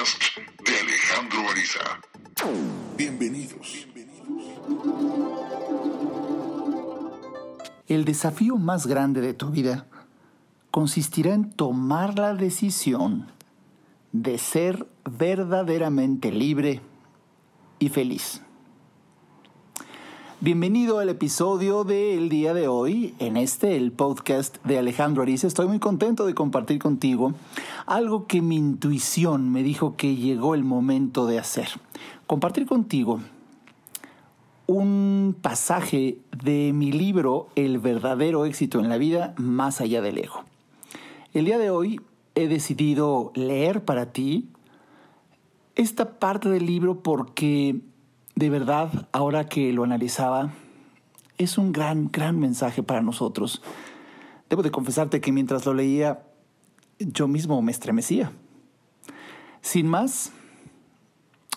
podcast de Alejandro Ariza. Bienvenidos. El desafío más grande de tu vida consistirá en tomar la decisión de ser verdaderamente libre y feliz. Bienvenido al episodio del día de hoy, en este, el podcast de Alejandro Ariza. Estoy muy contento de compartir contigo algo que mi intuición me dijo que llegó el momento de hacer. Compartir contigo un pasaje de mi libro El verdadero éxito en la vida más allá del ego. El día de hoy he decidido leer para ti esta parte del libro porque de verdad, ahora que lo analizaba, es un gran, gran mensaje para nosotros. Debo de confesarte que mientras lo leía, yo mismo me estremecía. Sin más,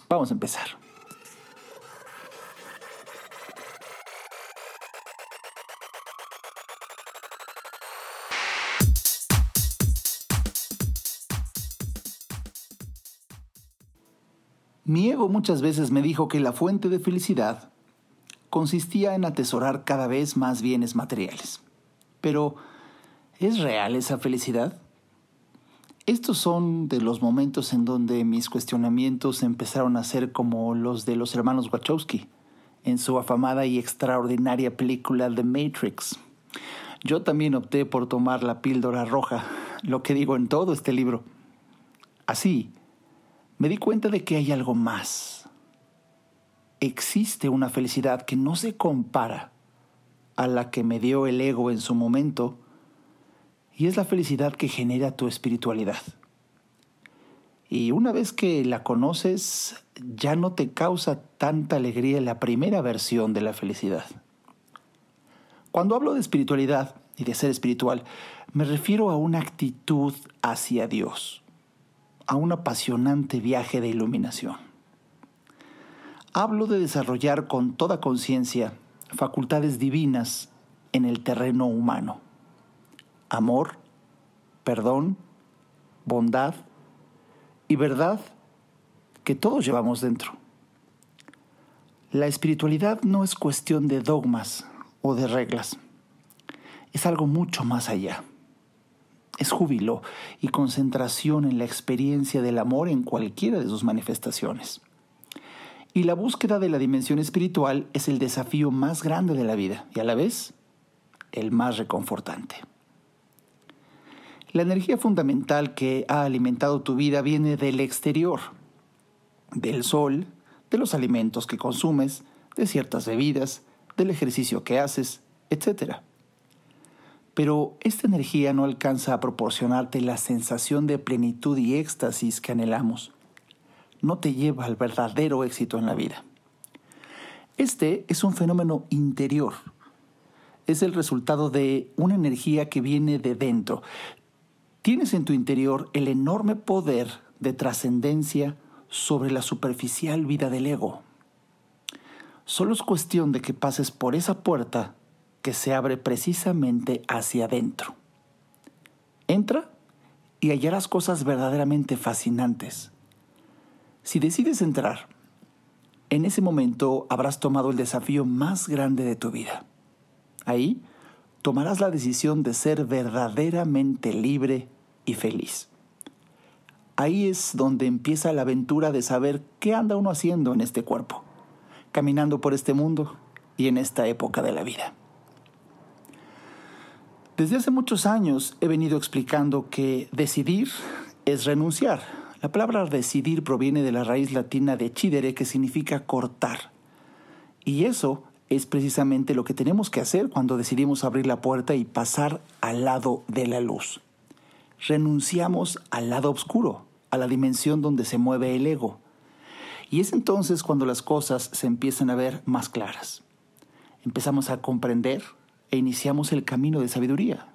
vamos a empezar. Mi ego muchas veces me dijo que la fuente de felicidad consistía en atesorar cada vez más bienes materiales. Pero, ¿es real esa felicidad? Estos son de los momentos en donde mis cuestionamientos empezaron a ser como los de los hermanos Wachowski en su afamada y extraordinaria película The Matrix. Yo también opté por tomar la píldora roja, lo que digo en todo este libro. Así, me di cuenta de que hay algo más. Existe una felicidad que no se compara a la que me dio el ego en su momento, y es la felicidad que genera tu espiritualidad. Y una vez que la conoces, ya no te causa tanta alegría la primera versión de la felicidad. Cuando hablo de espiritualidad y de ser espiritual, me refiero a una actitud hacia Dios a un apasionante viaje de iluminación. Hablo de desarrollar con toda conciencia facultades divinas en el terreno humano. Amor, perdón, bondad y verdad que todos llevamos dentro. La espiritualidad no es cuestión de dogmas o de reglas, es algo mucho más allá es júbilo y concentración en la experiencia del amor en cualquiera de sus manifestaciones. Y la búsqueda de la dimensión espiritual es el desafío más grande de la vida y a la vez el más reconfortante. La energía fundamental que ha alimentado tu vida viene del exterior, del sol, de los alimentos que consumes, de ciertas bebidas, del ejercicio que haces, etc. Pero esta energía no alcanza a proporcionarte la sensación de plenitud y éxtasis que anhelamos. No te lleva al verdadero éxito en la vida. Este es un fenómeno interior. Es el resultado de una energía que viene de dentro. Tienes en tu interior el enorme poder de trascendencia sobre la superficial vida del ego. Solo es cuestión de que pases por esa puerta que se abre precisamente hacia adentro. Entra y hallarás cosas verdaderamente fascinantes. Si decides entrar, en ese momento habrás tomado el desafío más grande de tu vida. Ahí tomarás la decisión de ser verdaderamente libre y feliz. Ahí es donde empieza la aventura de saber qué anda uno haciendo en este cuerpo, caminando por este mundo y en esta época de la vida. Desde hace muchos años he venido explicando que decidir es renunciar. La palabra decidir proviene de la raíz latina decidere, que significa cortar. Y eso es precisamente lo que tenemos que hacer cuando decidimos abrir la puerta y pasar al lado de la luz. Renunciamos al lado oscuro, a la dimensión donde se mueve el ego. Y es entonces cuando las cosas se empiezan a ver más claras. Empezamos a comprender e iniciamos el camino de sabiduría.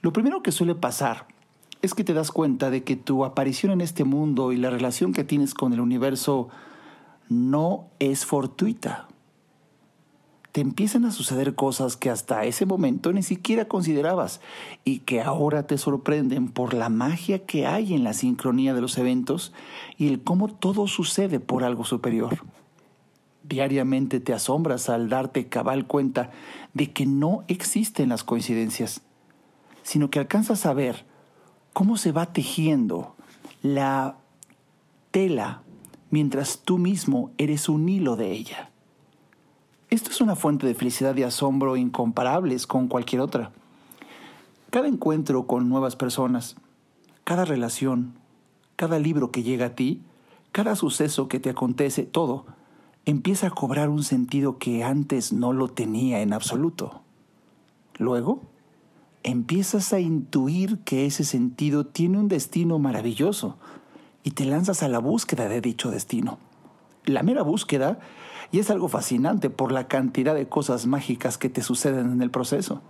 Lo primero que suele pasar es que te das cuenta de que tu aparición en este mundo y la relación que tienes con el universo no es fortuita. te empiezan a suceder cosas que hasta ese momento ni siquiera considerabas y que ahora te sorprenden por la magia que hay en la sincronía de los eventos y el cómo todo sucede por algo superior. Diariamente te asombras al darte cabal cuenta de que no existen las coincidencias, sino que alcanzas a ver cómo se va tejiendo la tela mientras tú mismo eres un hilo de ella. Esto es una fuente de felicidad y asombro incomparables con cualquier otra. Cada encuentro con nuevas personas, cada relación, cada libro que llega a ti, cada suceso que te acontece, todo, empieza a cobrar un sentido que antes no lo tenía en absoluto. Luego, empiezas a intuir que ese sentido tiene un destino maravilloso y te lanzas a la búsqueda de dicho destino. La mera búsqueda y es algo fascinante por la cantidad de cosas mágicas que te suceden en el proceso.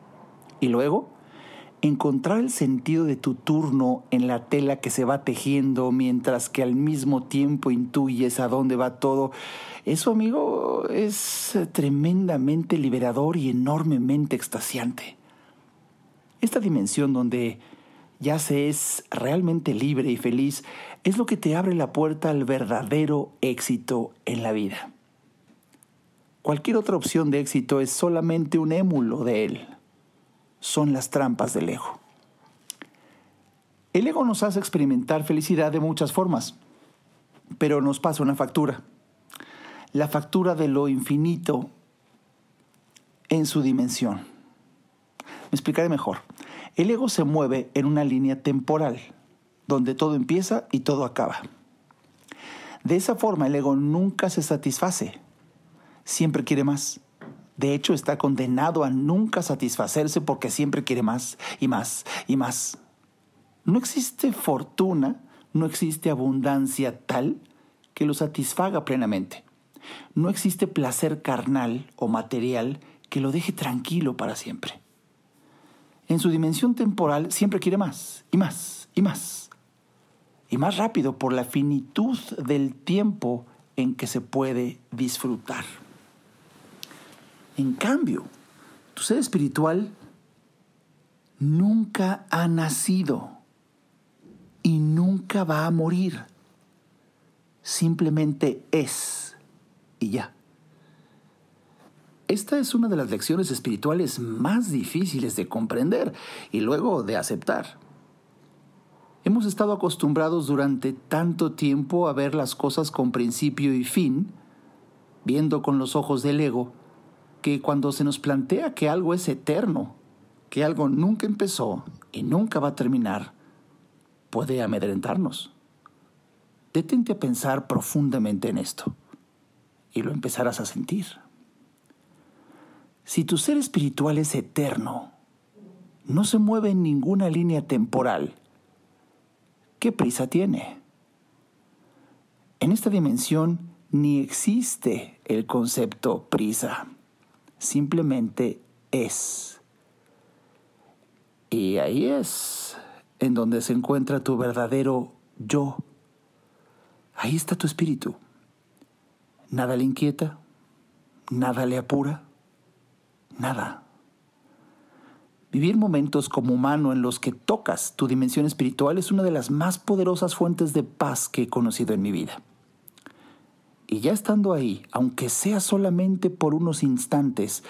Y luego, encontrar el sentido de tu turno en la tela que se va tejiendo mientras que al mismo tiempo intuyes a dónde va todo, eso amigo es tremendamente liberador y enormemente extasiante. Esta dimensión donde ya se es realmente libre y feliz es lo que te abre la puerta al verdadero éxito en la vida. Cualquier otra opción de éxito es solamente un émulo de él. Son las trampas del ego. El ego nos hace experimentar felicidad de muchas formas, pero nos pasa una factura. La factura de lo infinito en su dimensión. Me explicaré mejor. El ego se mueve en una línea temporal, donde todo empieza y todo acaba. De esa forma el ego nunca se satisface siempre quiere más. De hecho, está condenado a nunca satisfacerse porque siempre quiere más y más y más. No existe fortuna, no existe abundancia tal que lo satisfaga plenamente. No existe placer carnal o material que lo deje tranquilo para siempre. En su dimensión temporal siempre quiere más y más y más. Y más rápido por la finitud del tiempo en que se puede disfrutar. En cambio, tu ser espiritual nunca ha nacido y nunca va a morir. Simplemente es y ya. Esta es una de las lecciones espirituales más difíciles de comprender y luego de aceptar. Hemos estado acostumbrados durante tanto tiempo a ver las cosas con principio y fin, viendo con los ojos del ego, que cuando se nos plantea que algo es eterno, que algo nunca empezó y nunca va a terminar, puede amedrentarnos. Detente a pensar profundamente en esto y lo empezarás a sentir. Si tu ser espiritual es eterno, no se mueve en ninguna línea temporal, ¿qué prisa tiene? En esta dimensión ni existe el concepto prisa simplemente es. Y ahí es en donde se encuentra tu verdadero yo. Ahí está tu espíritu. Nada le inquieta, nada le apura, nada. Vivir momentos como humano en los que tocas tu dimensión espiritual es una de las más poderosas fuentes de paz que he conocido en mi vida. Y ya estando ahí, aunque sea solamente por unos instantes,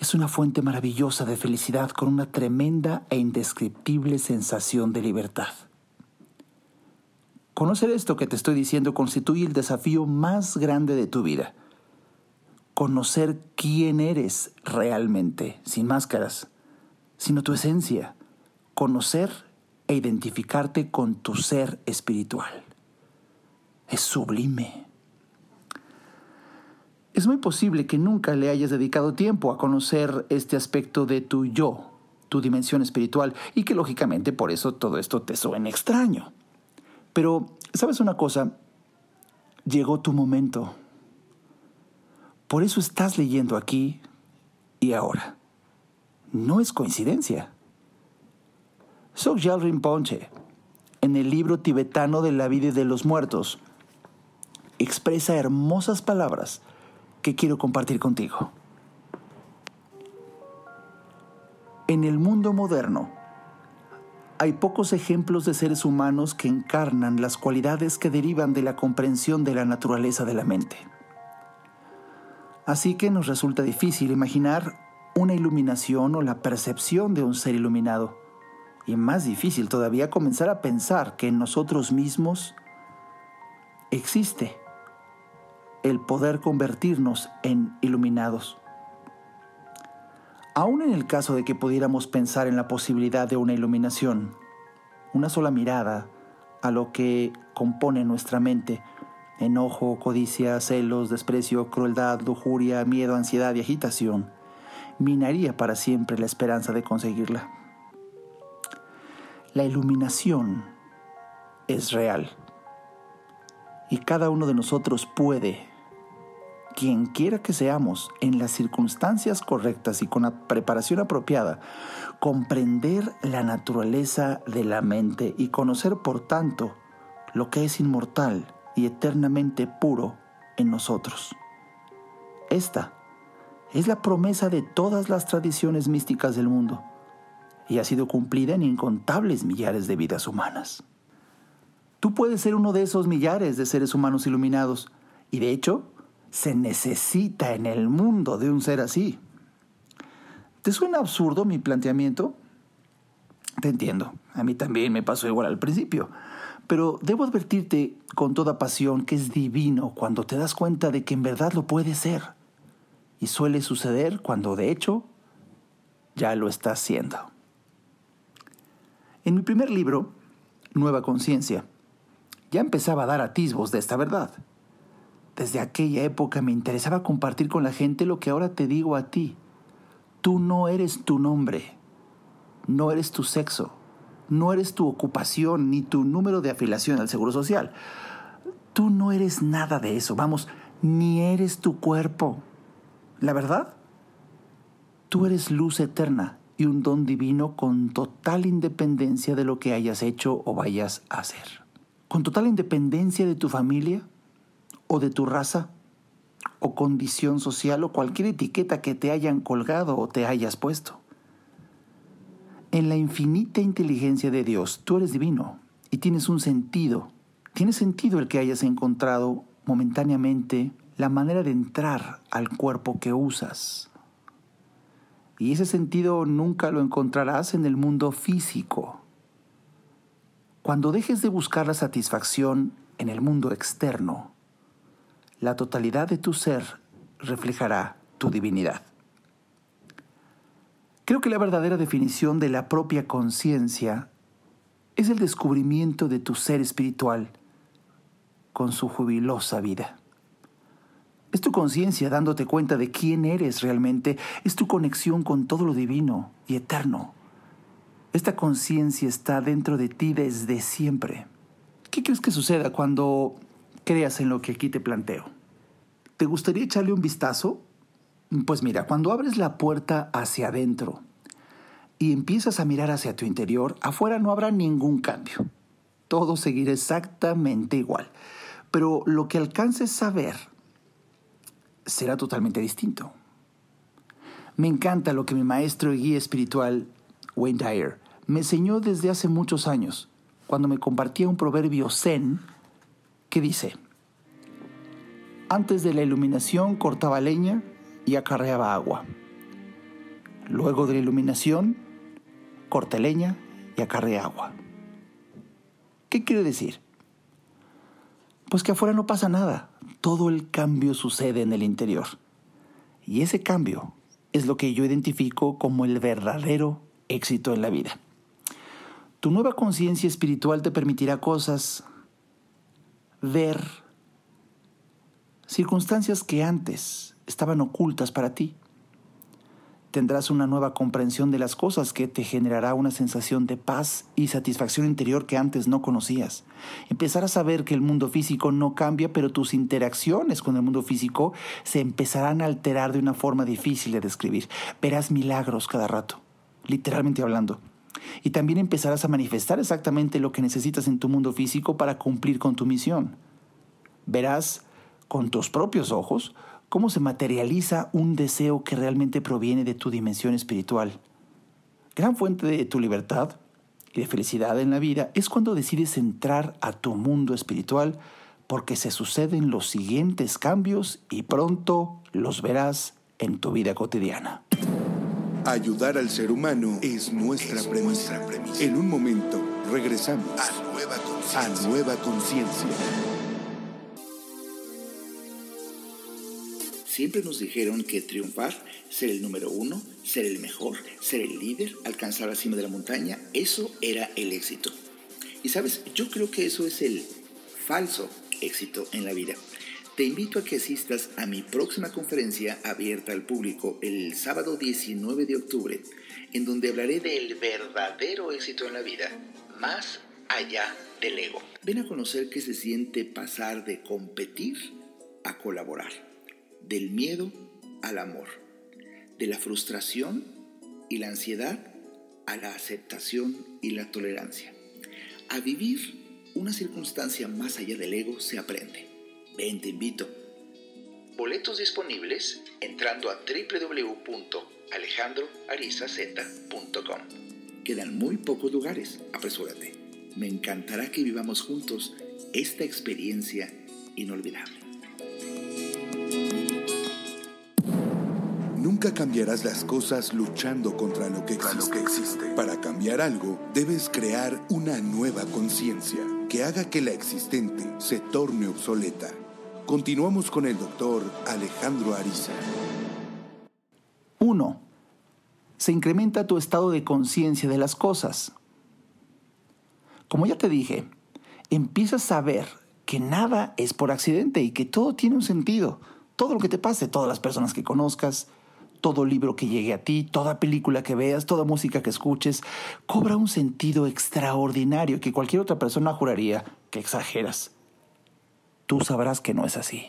es una fuente maravillosa de felicidad con una tremenda e indescriptible sensación de libertad. Conocer esto que te estoy diciendo constituye el desafío más grande de tu vida. Conocer quién eres realmente, sin máscaras, sino tu esencia. Conocer e identificarte con tu ser espiritual. Es sublime. Es muy posible que nunca le hayas dedicado tiempo a conocer este aspecto de tu yo, tu dimensión espiritual, y que lógicamente por eso todo esto te suena extraño. Pero, ¿sabes una cosa? Llegó tu momento. Por eso estás leyendo aquí y ahora. No es coincidencia. Sogyal Rinpoche, en el libro tibetano de la vida y de los muertos, expresa hermosas palabras que quiero compartir contigo. En el mundo moderno, hay pocos ejemplos de seres humanos que encarnan las cualidades que derivan de la comprensión de la naturaleza de la mente. Así que nos resulta difícil imaginar una iluminación o la percepción de un ser iluminado. Y más difícil todavía comenzar a pensar que en nosotros mismos existe el poder convertirnos en iluminados. Aún en el caso de que pudiéramos pensar en la posibilidad de una iluminación, una sola mirada a lo que compone nuestra mente, enojo, codicia, celos, desprecio, crueldad, lujuria, miedo, ansiedad y agitación, minaría para siempre la esperanza de conseguirla. La iluminación es real y cada uno de nosotros puede, quien quiera que seamos, en las circunstancias correctas y con la preparación apropiada, comprender la naturaleza de la mente y conocer, por tanto, lo que es inmortal y eternamente puro en nosotros. Esta es la promesa de todas las tradiciones místicas del mundo y ha sido cumplida en incontables millares de vidas humanas. Tú puedes ser uno de esos millares de seres humanos iluminados y de hecho se necesita en el mundo de un ser así. ¿Te suena absurdo mi planteamiento? Te entiendo, a mí también me pasó igual al principio, pero debo advertirte con toda pasión que es divino cuando te das cuenta de que en verdad lo puede ser. Y suele suceder cuando de hecho ya lo está haciendo. En mi primer libro, Nueva Conciencia, ya empezaba a dar atisbos de esta verdad. Desde aquella época me interesaba compartir con la gente lo que ahora te digo a ti. Tú no eres tu nombre, no eres tu sexo, no eres tu ocupación ni tu número de afiliación al Seguro Social. Tú no eres nada de eso, vamos, ni eres tu cuerpo. La verdad, tú eres luz eterna y un don divino con total independencia de lo que hayas hecho o vayas a hacer. Con total independencia de tu familia o de tu raza o condición social o cualquier etiqueta que te hayan colgado o te hayas puesto. En la infinita inteligencia de Dios, tú eres divino y tienes un sentido. Tiene sentido el que hayas encontrado momentáneamente la manera de entrar al cuerpo que usas. Y ese sentido nunca lo encontrarás en el mundo físico. Cuando dejes de buscar la satisfacción en el mundo externo, la totalidad de tu ser reflejará tu divinidad. Creo que la verdadera definición de la propia conciencia es el descubrimiento de tu ser espiritual con su jubilosa vida. Es tu conciencia dándote cuenta de quién eres realmente, es tu conexión con todo lo divino y eterno. Esta conciencia está dentro de ti desde siempre. ¿Qué crees que suceda cuando creas en lo que aquí te planteo? ¿Te gustaría echarle un vistazo? Pues mira, cuando abres la puerta hacia adentro y empiezas a mirar hacia tu interior, afuera no habrá ningún cambio. Todo seguirá exactamente igual. Pero lo que alcances a ver será totalmente distinto. Me encanta lo que mi maestro y guía espiritual, Wayne Dyer, me enseñó desde hace muchos años, cuando me compartía un proverbio zen que dice, antes de la iluminación cortaba leña y acarreaba agua. Luego de la iluminación, corta leña y acarrea agua. ¿Qué quiere decir? Pues que afuera no pasa nada, todo el cambio sucede en el interior. Y ese cambio es lo que yo identifico como el verdadero éxito en la vida. Tu nueva conciencia espiritual te permitirá cosas, ver circunstancias que antes estaban ocultas para ti tendrás una nueva comprensión de las cosas que te generará una sensación de paz y satisfacción interior que antes no conocías. Empezarás a ver que el mundo físico no cambia, pero tus interacciones con el mundo físico se empezarán a alterar de una forma difícil de describir. Verás milagros cada rato, literalmente hablando. Y también empezarás a manifestar exactamente lo que necesitas en tu mundo físico para cumplir con tu misión. Verás con tus propios ojos cómo se materializa un deseo que realmente proviene de tu dimensión espiritual. Gran fuente de tu libertad y de felicidad en la vida es cuando decides entrar a tu mundo espiritual porque se suceden los siguientes cambios y pronto los verás en tu vida cotidiana. Ayudar al ser humano es nuestra, premisa. En un momento regresamos a Nueva Conciencia. Siempre nos dijeron que triunfar, ser el número uno, ser el mejor, ser el líder, alcanzar la cima de la montaña, eso era el éxito. Y sabes, yo creo que eso es el falso éxito en la vida. Te invito a que asistas a mi próxima conferencia abierta al público el sábado 19 de octubre, en donde hablaré del verdadero éxito en la vida, más allá del ego. Ven a conocer qué se siente pasar de competir a colaborar, del miedo al amor, de la frustración y la ansiedad a la aceptación y la tolerancia, a vivir una circunstancia más allá del ego se aprende. Ven, te invito. Boletos disponibles entrando a www.alejandroarizaz.com. Quedan muy pocos lugares, apresúrate. Me encantará que vivamos juntos esta experiencia inolvidable. Nunca cambiarás las cosas luchando contra lo que existe. Para cambiar algo, debes crear una nueva conciencia que haga que la existente se torne obsoleta. Continuamos con el doctor Alejandro Ariza. 1. Se incrementa tu estado de conciencia de las cosas. Como ya te dije, empiezas a ver que nada es por accidente y que todo tiene un sentido. Todo lo que te pase, todas las personas que conozcas, todo libro que llegue a ti, toda película que veas, toda música que escuches, cobra un sentido extraordinario que cualquier otra persona juraría que exageras. Tú sabrás que no es así.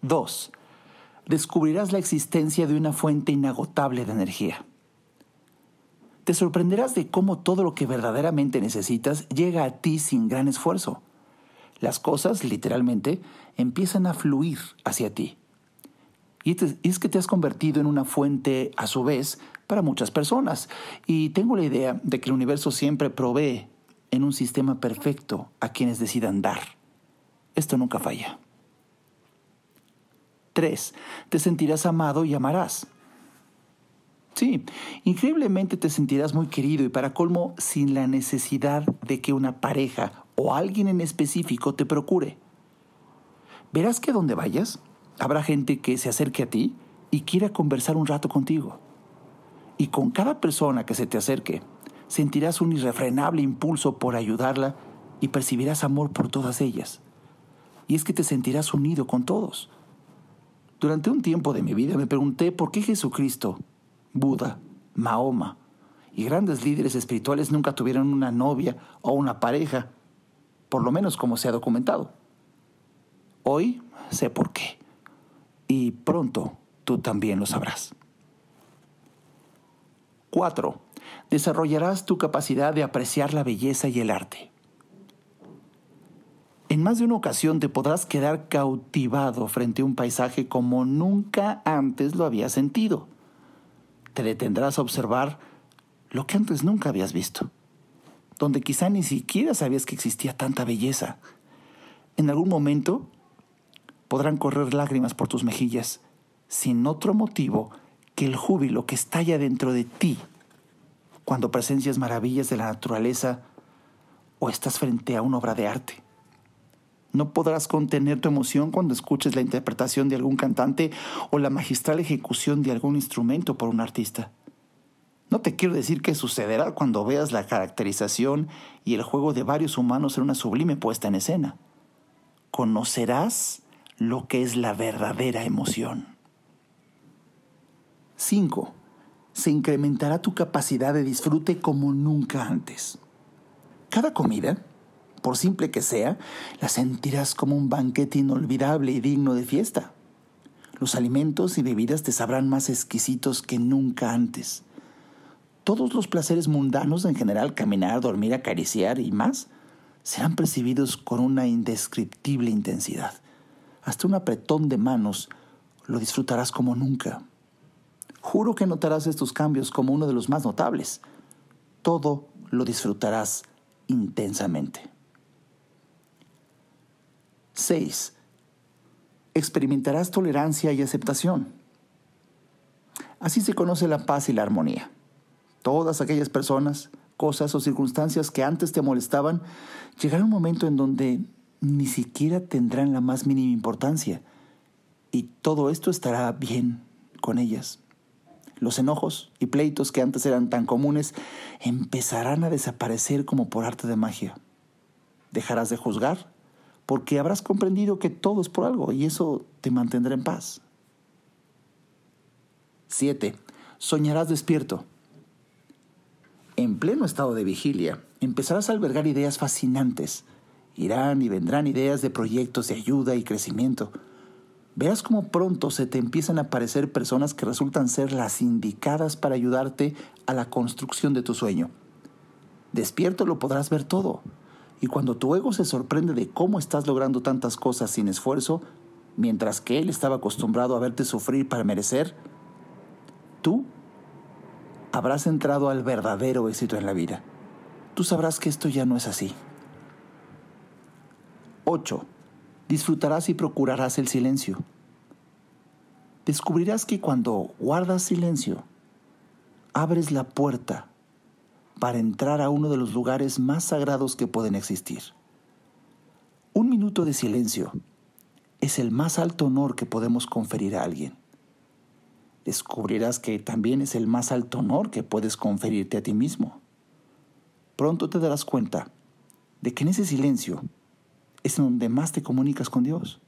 2. Descubrirás la existencia de una fuente inagotable de energía. Te sorprenderás de cómo todo lo que verdaderamente necesitas llega a ti sin gran esfuerzo. Las cosas, literalmente, empiezan a fluir hacia ti. Y es que te has convertido en una fuente, a su vez, para muchas personas. Y tengo la idea de que el universo siempre provee en un sistema perfecto a quienes decidan dar. Esto nunca falla. 3. Te sentirás amado y amarás. Sí, increíblemente te sentirás muy querido y para colmo sin la necesidad de que una pareja o alguien en específico te procure. Verás que donde vayas, Habrá gente que se acerque a ti y quiera conversar un rato contigo. Y con cada persona que se te acerque, sentirás un irrefrenable impulso por ayudarla y percibirás amor por todas ellas. Y es que te sentirás unido con todos. Durante un tiempo de mi vida me pregunté por qué Jesucristo, Buda, Mahoma y grandes líderes espirituales nunca tuvieron una novia o una pareja, por lo menos como se ha documentado. Hoy sé por qué y pronto tú también lo sabrás. 4. Desarrollarás tu capacidad de apreciar la belleza y el arte. En más de una ocasión te podrás quedar cautivado frente a un paisaje como nunca antes lo habías sentido. Te detendrás a observar lo que antes nunca habías visto, donde quizá ni siquiera sabías que existía tanta belleza. En algún momento podrán correr lágrimas por tus mejillas, sin otro motivo que el júbilo que estalla dentro de ti cuando presencias maravillas de la naturaleza o estás frente a una obra de arte. No podrás contener tu emoción cuando escuches la interpretación de algún cantante o la magistral ejecución de algún instrumento por un artista. No te quiero decir qué sucederá cuando veas la caracterización y el juego de varios humanos en una sublime puesta en escena. Conocerás lo que es la verdadera emoción. 5. Se incrementará tu capacidad de disfrute como nunca antes. Cada comida, por simple que sea, la sentirás como un banquete inolvidable y digno de fiesta. Los alimentos y bebidas te sabrán más exquisitos que nunca antes. Todos los placeres mundanos en general, caminar, dormir, acariciar y más, serán percibidos con una indescriptible intensidad hasta un apretón de manos, lo disfrutarás como nunca. Juro que notarás estos cambios como uno de los más notables. Todo lo disfrutarás intensamente. 6. Experimentarás tolerancia y aceptación. Así se conoce la paz y la armonía. Todas aquellas personas, cosas o circunstancias que antes te molestaban, llegará un momento en donde ni siquiera tendrán la más mínima importancia y todo esto estará bien con ellas. Los enojos y pleitos que antes eran tan comunes empezarán a desaparecer como por arte de magia. Dejarás de juzgar porque habrás comprendido que todo es por algo y eso te mantendrá en paz. 7. Soñarás despierto. En pleno estado de vigilia, empezarás a albergar ideas fascinantes. Irán y vendrán ideas de proyectos de ayuda y crecimiento. Verás cómo pronto se te empiezan a aparecer personas que resultan ser las indicadas para ayudarte a la construcción de tu sueño. Despierto lo podrás ver todo. Y cuando tu ego se sorprende de cómo estás logrando tantas cosas sin esfuerzo, mientras que él estaba acostumbrado a verte sufrir para merecer, tú habrás entrado al verdadero éxito en la vida. Tú sabrás que esto ya no es así. 8. Disfrutarás y procurarás el silencio. Descubrirás que cuando guardas silencio, abres la puerta para entrar a uno de los lugares más sagrados que pueden existir. Un minuto de silencio es el más alto honor que podemos conferir a alguien descubrirás que también es el más alto honor que puedes conferirte a ti mismo. Pronto te darás cuenta de que en ese silencio es donde más te comunicas con Dios.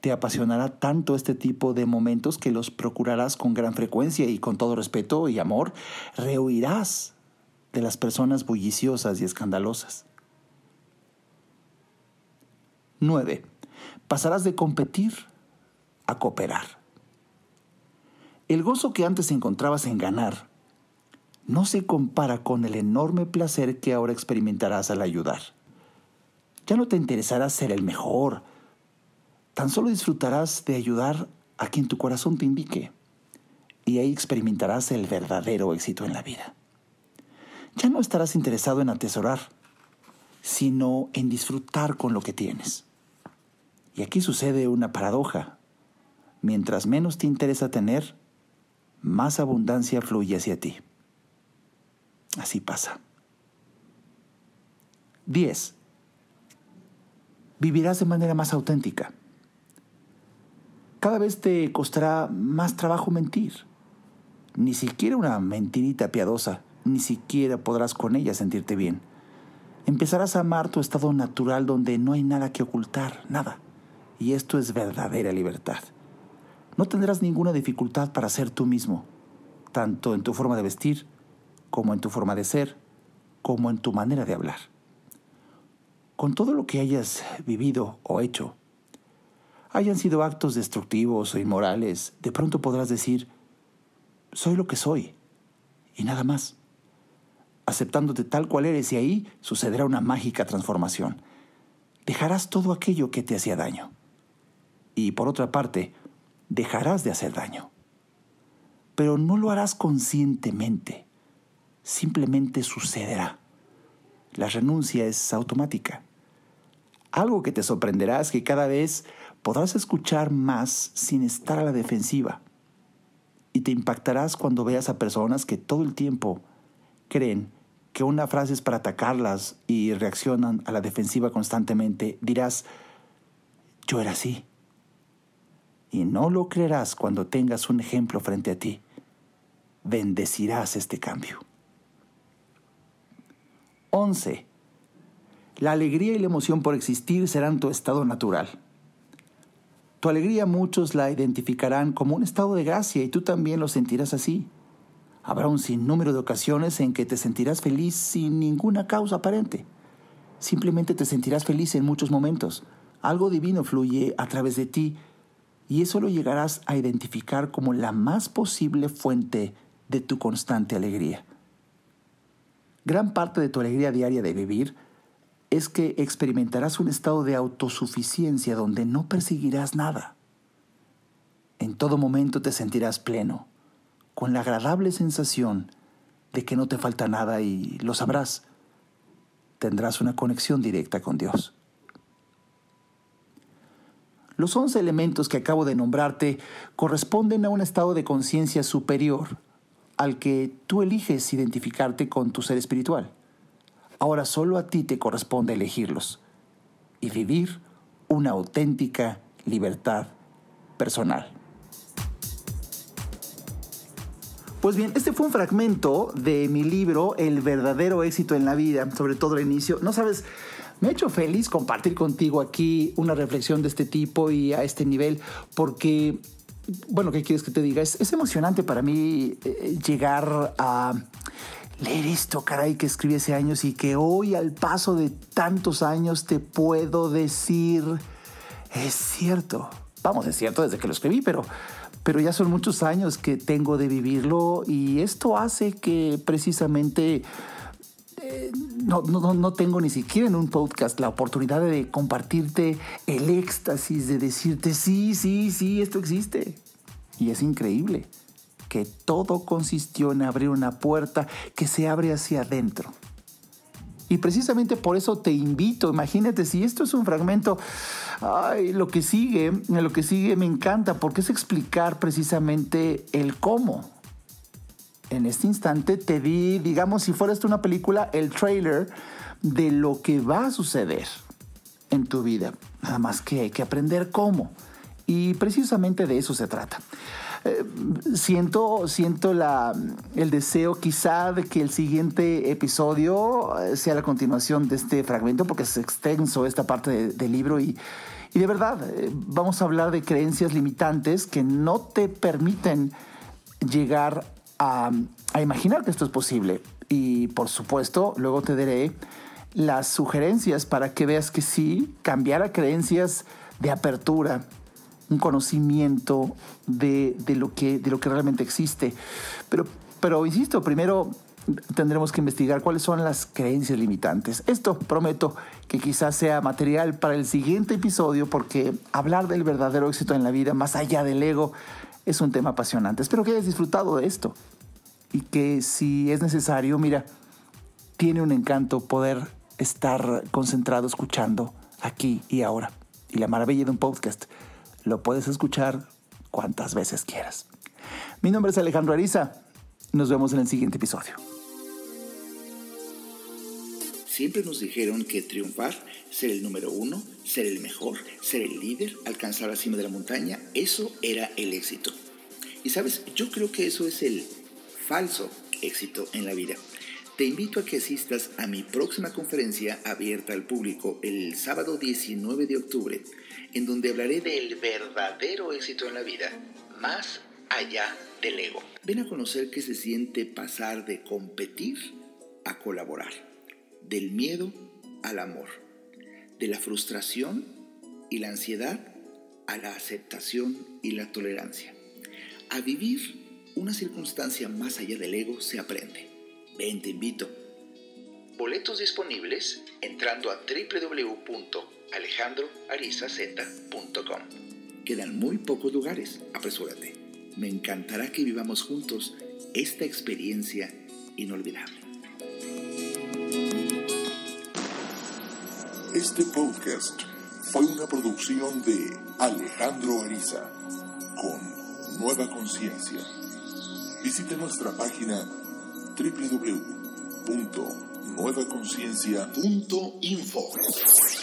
Te apasionará tanto este tipo de momentos que los procurarás con gran frecuencia y con todo respeto y amor, rehuirás de las personas bulliciosas y escandalosas. 9. Pasarás de competir a cooperar. El gozo que antes encontrabas en ganar no se compara con el enorme placer que ahora experimentarás al ayudar. Ya no te interesará ser el mejor, tan solo disfrutarás de ayudar a quien tu corazón te indique y ahí experimentarás el verdadero éxito en la vida. Ya no estarás interesado en atesorar, sino en disfrutar con lo que tienes. Y aquí sucede una paradoja. Mientras menos te interesa tener, más abundancia fluye hacia ti. Así pasa. 10. Vivirás de manera más auténtica. Cada vez te costará más trabajo mentir. Ni siquiera una mentirita piadosa, ni siquiera podrás con ella sentirte bien. Empezarás a amar tu estado natural donde no hay nada que ocultar, nada. Y esto es verdadera libertad no tendrás ninguna dificultad para ser tú mismo, tanto en tu forma de vestir, como en tu forma de ser, como en tu manera de hablar. Con todo lo que hayas vivido o hecho, hayan sido actos destructivos o inmorales, de pronto podrás decir, soy lo que soy, y nada más. Aceptándote tal cual eres y ahí sucederá una mágica transformación. Dejarás todo aquello que te hacía daño. Y por otra parte, dejarás de hacer daño. Pero no lo harás conscientemente, simplemente sucederá. La renuncia es automática. Algo que te sorprenderá es que cada vez podrás escuchar más sin estar a la defensiva. Y te impactarás cuando veas a personas que todo el tiempo creen que una frase es para atacarlas y reaccionan a la defensiva constantemente. Dirás, yo era así y no lo creerás cuando tengas un ejemplo frente a ti. Bendecirás este cambio. 11. La alegría y la emoción por existir serán tu estado natural. Tu alegría muchos la identificarán como un estado de gracia y tú también lo sentirás así. Habrá un sinnúmero de ocasiones en que te sentirás feliz sin ninguna causa aparente. Simplemente te sentirás feliz en muchos momentos. Algo divino fluye a través de ti y eso lo llegarás a identificar como la más posible fuente de tu constante alegría. Gran parte de tu alegría diaria de vivir es que experimentarás un estado de autosuficiencia donde no perseguirás nada. En todo momento te sentirás pleno, con la agradable sensación de que no te falta nada y lo sabrás. Tendrás una conexión directa con Dios. Los once elementos que acabo de nombrarte corresponden a un estado de conciencia superior al que tú eliges identificarte con tu ser espiritual. Ahora solo a ti te corresponde elegirlos y vivir una auténtica libertad personal. Pues bien, este fue un fragmento de mi libro El verdadero éxito en la vida, sobre todo el inicio. No sabes, me ha hecho feliz compartir contigo aquí una reflexión de este tipo y a este nivel, porque, bueno, ¿qué quieres que te diga? Es, emocionante para mí eh, llegar a leer esto, caray, que escribí hace años y que hoy al paso de tantos años te puedo decir, es cierto. Vamos, es cierto desde que lo escribí, pero pero ya son muchos años que tengo de vivirlo y esto hace que precisamente eh, no, no, tengo ni siquiera en un podcast la oportunidad de compartirte el éxtasis de decirte, sí, sí, sí, esto existe. Y es increíble que todo consistió en abrir una puerta que se abre hacia adentro. Y precisamente por eso te invito, imagínate, si esto es un fragmento, ay, lo que sigue, lo que sigue me encanta, porque es explicar precisamente el cómo. En este instante te di, digamos, si fuera una película, el trailer de lo que va a suceder en tu vida. Nada más que hay que aprender cómo. Y precisamente de eso se trata. Eh, siento, siento la, el deseo quizá de que el siguiente episodio eh, sea la continuación de este fragmento, porque es extenso esta parte del libro y, y de verdad eh, vamos a hablar de creencias limitantes que no te permiten llegar a, a imaginar que esto es posible. Y por supuesto, luego te daré las sugerencias para que veas que sí, cambiar a creencias de apertura, un conocimiento de, lo, que, de lo que realmente existe. Pero, pero insisto, primero tendremos que investigar cuáles son las creencias limitantes. Esto prometo que quizás sea material para el siguiente episodio porque hablar del verdadero éxito en la vida, más allá del ego, es un tema apasionante. Espero que hayas disfrutado de esto y que si es necesario, mira, tiene un encanto poder estar concentrado escuchando aquí y ahora. Y la maravilla de un podcast lo puedes escuchar cuantas veces quieras. Mi nombre es Alejandro Ariza. Nos vemos en el siguiente episodio. Siempre nos dijeron que triunfar, ser el número uno, ser el mejor, ser el líder, alcanzar la cima de la montaña, eso era el éxito. Y sabes, yo creo que eso es el falso éxito en la vida. Te invito a que asistas a mi próxima conferencia abierta al público el sábado 19 de octubre en donde hablaré del verdadero éxito en la vida, más allá del ego. Ven a conocer qué se siente pasar de competir a colaborar, del miedo al amor, de la frustración y la ansiedad a la aceptación y la tolerancia. A vivir una circunstancia más allá del ego se aprende. Ven, te invito. Boletos disponibles entrando a www alejandroarizaz.com. Quedan muy pocos lugares, apresúrate. Me encantará que vivamos juntos esta experiencia inolvidable. Este podcast fue una producción de Alejandro Ariza con Nueva Conciencia. Visite nuestra página www.nuevaconciencia.info.